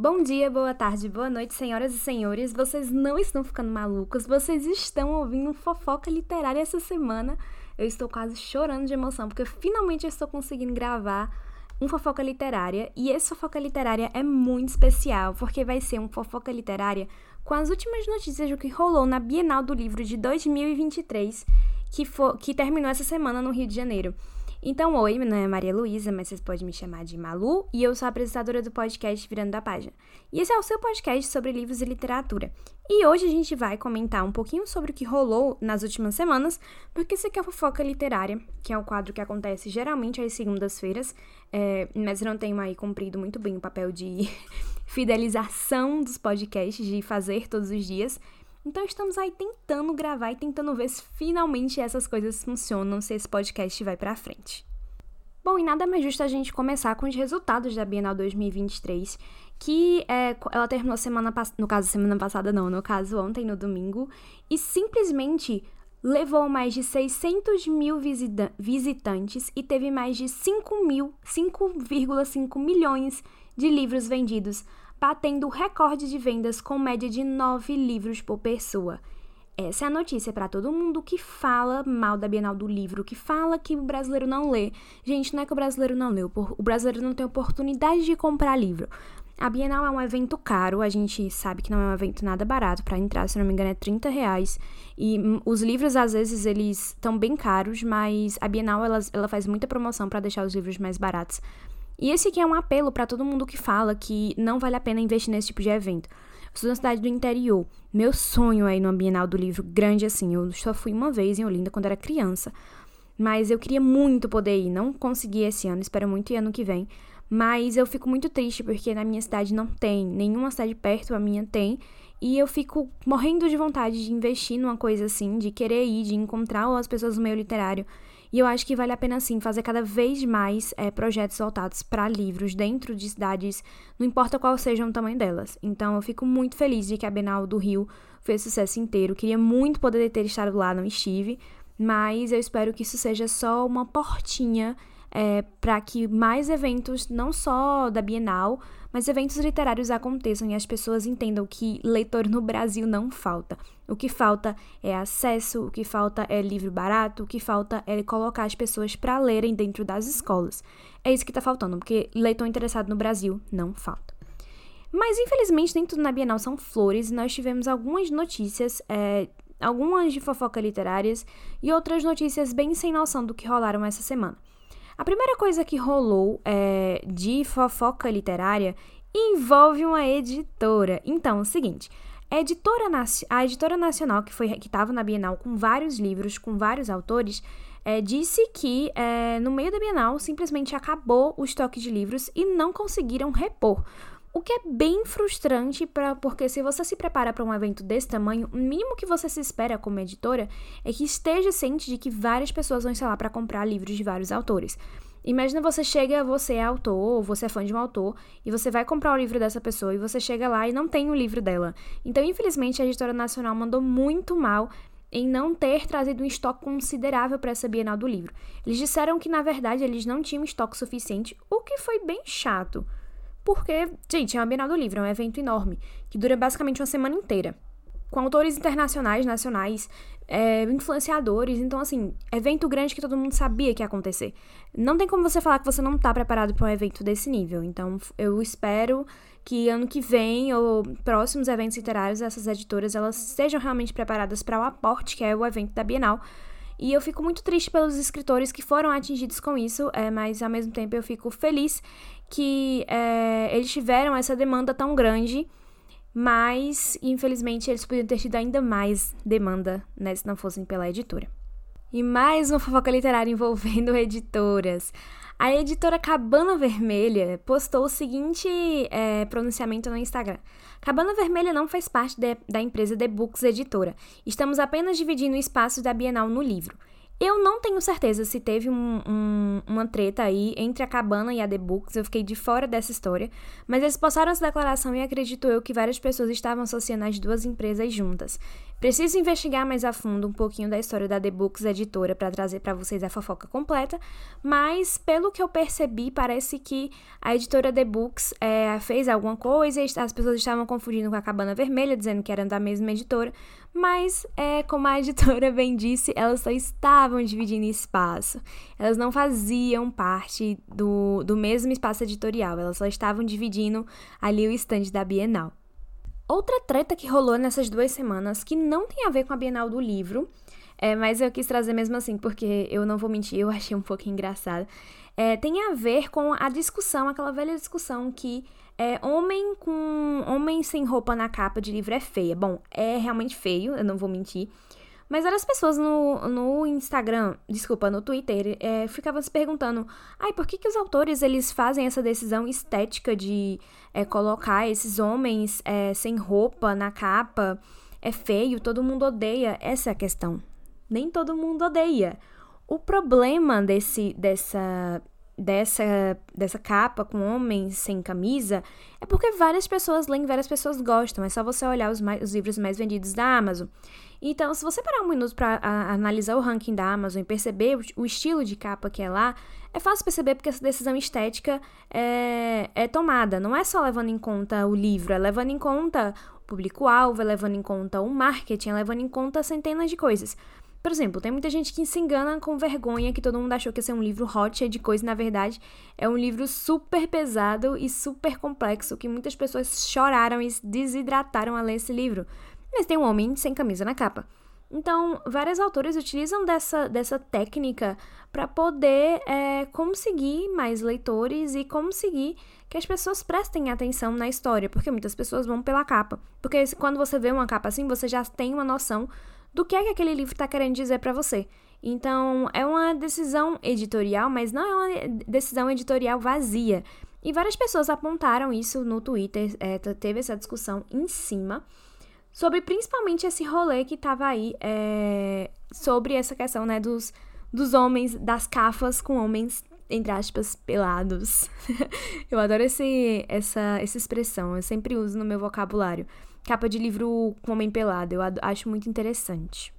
Bom dia, boa tarde, boa noite, senhoras e senhores. Vocês não estão ficando malucos, vocês estão ouvindo fofoca literária essa semana. Eu estou quase chorando de emoção porque finalmente eu estou conseguindo gravar um fofoca literária e esse fofoca literária é muito especial porque vai ser um fofoca literária com as últimas notícias do que rolou na Bienal do Livro de 2023, que, for, que terminou essa semana no Rio de Janeiro. Então, oi, meu nome é Maria Luísa, mas vocês podem me chamar de Malu, e eu sou a apresentadora do podcast Virando da Página. E esse é o seu podcast sobre livros e literatura. E hoje a gente vai comentar um pouquinho sobre o que rolou nas últimas semanas, porque esse aqui é a Fofoca Literária, que é o quadro que acontece geralmente às segundas-feiras, é, mas não tenho aí cumprido muito bem o papel de fidelização dos podcasts, de fazer todos os dias. Então estamos aí tentando gravar e tentando ver se finalmente essas coisas funcionam, se esse podcast vai para frente. Bom, e nada mais justo a gente começar com os resultados da Bienal 2023, que é, ela terminou semana no caso semana passada não, no caso ontem no domingo, e simplesmente levou mais de 600 mil visita visitantes e teve mais de 5 mil, 5,5 milhões de livros vendidos, batendo recorde de vendas com média de 9 livros por pessoa. Essa é a notícia para todo mundo que fala mal da Bienal do Livro, que fala que o brasileiro não lê. Gente, não é que o brasileiro não lê, o brasileiro não tem oportunidade de comprar livro. A Bienal é um evento caro, a gente sabe que não é um evento nada barato. Para entrar, se não me engano, é 30 reais. E hum, os livros, às vezes, eles estão bem caros, mas a Bienal ela, ela faz muita promoção para deixar os livros mais baratos. E esse aqui é um apelo para todo mundo que fala que não vale a pena investir nesse tipo de evento. Eu sou da cidade do interior. Meu sonho é ir no Bienal do Livro grande assim. Eu só fui uma vez em Olinda quando era criança. Mas eu queria muito poder ir. Não consegui esse ano, espero muito ir ano que vem. Mas eu fico muito triste porque na minha cidade não tem. Nenhuma cidade perto a minha tem. E eu fico morrendo de vontade de investir numa coisa assim, de querer ir, de encontrar as pessoas do meio literário e eu acho que vale a pena, sim, fazer cada vez mais é, projetos voltados para livros dentro de cidades, não importa qual seja o tamanho delas. Então, eu fico muito feliz de que a Bienal do Rio fez sucesso inteiro. Queria muito poder ter estado lá, não estive, mas eu espero que isso seja só uma portinha é, para que mais eventos, não só da Bienal, mas eventos literários aconteçam e as pessoas entendam que leitor no Brasil não falta. O que falta é acesso, o que falta é livro barato, o que falta é colocar as pessoas para lerem dentro das escolas. É isso que está faltando, porque leitor interessado no Brasil não falta. Mas infelizmente nem tudo na Bienal são flores, nós tivemos algumas notícias, é, algumas de fofoca literárias e outras notícias bem sem noção do que rolaram essa semana. A primeira coisa que rolou é, de fofoca literária envolve uma editora. Então, é o seguinte. A editora, a editora nacional que foi que estava na Bienal com vários livros, com vários autores, é, disse que é, no meio da Bienal simplesmente acabou o estoque de livros e não conseguiram repor. O que é bem frustrante, pra, porque se você se prepara para um evento desse tamanho, o mínimo que você se espera como editora é que esteja ciente de que várias pessoas vão estar lá para comprar livros de vários autores. Imagina você chega, você é autor, ou você é fã de um autor, e você vai comprar o livro dessa pessoa, e você chega lá e não tem o livro dela. Então, infelizmente, a editora nacional mandou muito mal em não ter trazido um estoque considerável para essa Bienal do livro. Eles disseram que, na verdade, eles não tinham estoque suficiente, o que foi bem chato. Porque, gente, é uma Bienal do Livro, é um evento enorme, que dura basicamente uma semana inteira. Com autores internacionais, nacionais, é, influenciadores. Então, assim, evento grande que todo mundo sabia que ia acontecer. Não tem como você falar que você não tá preparado para um evento desse nível. Então, eu espero que ano que vem ou próximos eventos literários, essas editoras elas estejam realmente preparadas para o aporte que é o evento da Bienal. E eu fico muito triste pelos escritores que foram atingidos com isso, é, mas ao mesmo tempo eu fico feliz que é, eles tiveram essa demanda tão grande, mas infelizmente eles poderiam ter tido ainda mais demanda né, se não fossem pela editora. E mais uma fofoca literária envolvendo editoras. A editora Cabana Vermelha postou o seguinte é, pronunciamento no Instagram. Cabana Vermelha não faz parte de, da empresa The Books Editora. Estamos apenas dividindo o espaço da Bienal no livro. Eu não tenho certeza se teve um, um, uma treta aí entre a Cabana e a The Books, eu fiquei de fora dessa história, mas eles postaram essa declaração e acredito eu que várias pessoas estavam associando as duas empresas juntas. Preciso investigar mais a fundo um pouquinho da história da The Books editora para trazer para vocês a fofoca completa, mas pelo que eu percebi, parece que a editora The Books é, fez alguma coisa e as pessoas estavam confundindo com a Cabana Vermelha, dizendo que eram da mesma editora, mas é, como a editora bem disse, elas só estavam dividindo espaço. Elas não faziam parte do, do mesmo espaço editorial, elas só estavam dividindo ali o estande da Bienal. Outra treta que rolou nessas duas semanas, que não tem a ver com a Bienal do livro, é, mas eu quis trazer mesmo assim, porque eu não vou mentir, eu achei um pouco engraçado. É, tem a ver com a discussão, aquela velha discussão que é, homem com homem sem roupa na capa de livro é feia. Bom, é realmente feio, eu não vou mentir. Mas várias pessoas no, no Instagram, desculpa, no Twitter, é, ficavam se perguntando, ai, por que, que os autores eles fazem essa decisão estética de é, colocar esses homens é, sem roupa na capa? É feio, todo mundo odeia. Essa é a questão. Nem todo mundo odeia. O problema desse, dessa, dessa, dessa capa com homens sem camisa é porque várias pessoas leem, várias pessoas gostam. É só você olhar os, mais, os livros mais vendidos da Amazon. Então, se você parar um minuto para analisar o ranking da Amazon e perceber o, o, estilo de capa que é lá, é fácil perceber porque essa decisão estética é, é tomada. Não é só levando em conta o livro, é levando em conta o público-alvo, é levando em conta o marketing, é levando em conta centenas de coisas. Por exemplo, tem muita gente que se engana com vergonha que todo mundo achou que ia ser um livro hot, cheio de coisa, e na verdade é um livro super pesado e super complexo, que muitas pessoas choraram e desidrataram a ler esse livro. Mas tem um homem sem camisa na capa. Então, vários autores utilizam dessa, dessa técnica para poder é, conseguir mais leitores e conseguir que as pessoas prestem atenção na história, porque muitas pessoas vão pela capa. Porque quando você vê uma capa assim, você já tem uma noção do que é que aquele livro está querendo dizer para você. Então, é uma decisão editorial, mas não é uma decisão editorial vazia. E várias pessoas apontaram isso no Twitter, é, teve essa discussão em cima, sobre principalmente esse rolê que tava aí, é, sobre essa questão, né, dos, dos homens, das cafas com homens, entre aspas, pelados. eu adoro esse, essa, essa expressão, eu sempre uso no meu vocabulário capa de livro com homem pelado. Eu acho muito interessante.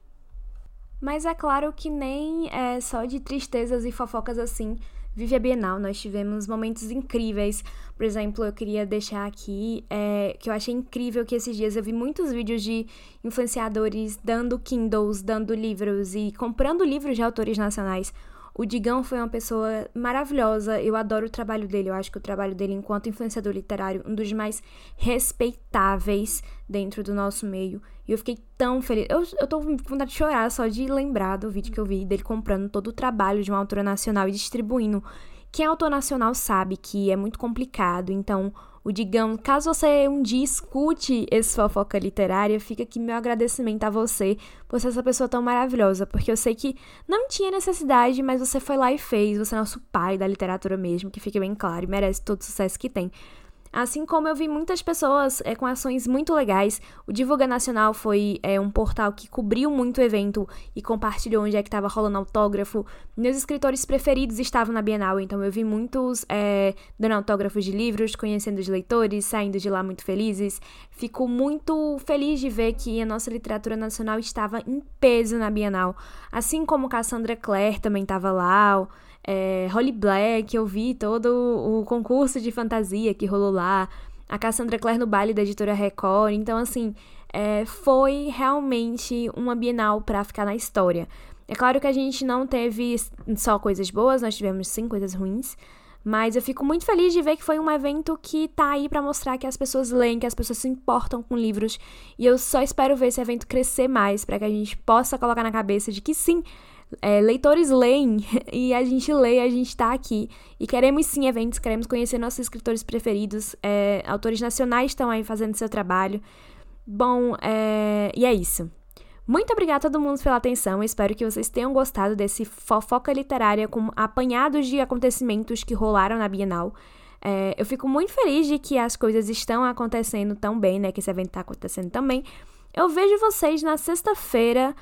Mas é claro que nem é só de tristezas e fofocas assim vive a Bienal. Nós tivemos momentos incríveis. Por exemplo, eu queria deixar aqui é, que eu achei incrível que esses dias eu vi muitos vídeos de influenciadores dando Kindles, dando livros e comprando livros de autores nacionais. O Digão foi uma pessoa maravilhosa, eu adoro o trabalho dele, eu acho que o trabalho dele enquanto influenciador literário, um dos mais respeitáveis dentro do nosso meio. E eu fiquei tão feliz. Eu, eu tô com vontade de chorar só de lembrar do vídeo que eu vi dele comprando todo o trabalho de uma autora nacional e distribuindo. Quem é autor nacional sabe que é muito complicado, então o Digão. Caso você um dia escute esse fofoca literária, fica aqui meu agradecimento a você por ser essa pessoa tão maravilhosa, porque eu sei que não tinha necessidade, mas você foi lá e fez. Você é nosso pai da literatura mesmo, que fique bem claro, e merece todo o sucesso que tem. Assim como eu vi muitas pessoas é, com ações muito legais. O Divulga Nacional foi é, um portal que cobriu muito o evento e compartilhou onde é que estava rolando autógrafo. Meus escritores preferidos estavam na Bienal, então eu vi muitos é, dando autógrafos de livros, conhecendo os leitores, saindo de lá muito felizes. Fico muito feliz de ver que a nossa literatura nacional estava em peso na Bienal. Assim como Cassandra Clare também estava lá é, Holly Black, eu vi todo o concurso de fantasia que rolou lá, a Cassandra Clare no baile da editora Record. Então, assim, é, foi realmente uma Bienal para ficar na história. É claro que a gente não teve só coisas boas, nós tivemos sim coisas ruins. Mas eu fico muito feliz de ver que foi um evento que tá aí para mostrar que as pessoas leem, que as pessoas se importam com livros. E eu só espero ver esse evento crescer mais para que a gente possa colocar na cabeça de que sim, é, leitores leem e a gente lê, a gente tá aqui. E queremos sim eventos, queremos conhecer nossos escritores preferidos. É, autores nacionais estão aí fazendo seu trabalho. Bom, é, e é isso. Muito obrigada a todo mundo pela atenção. espero que vocês tenham gostado desse fofoca literária com apanhados de acontecimentos que rolaram na Bienal. É, eu fico muito feliz de que as coisas estão acontecendo tão bem, né? Que esse evento está acontecendo também. Eu vejo vocês na sexta-feira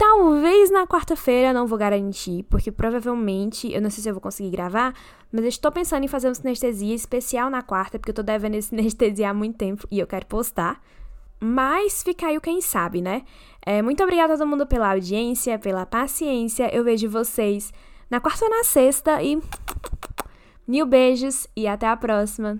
Talvez na quarta-feira, não vou garantir, porque provavelmente, eu não sei se eu vou conseguir gravar, mas eu estou pensando em fazer uma sinestesia especial na quarta, porque eu tô devendo esse sinestesia há muito tempo e eu quero postar. Mas fica aí o quem sabe, né? É, muito obrigada a todo mundo pela audiência, pela paciência. Eu vejo vocês na quarta ou na sexta e mil beijos e até a próxima.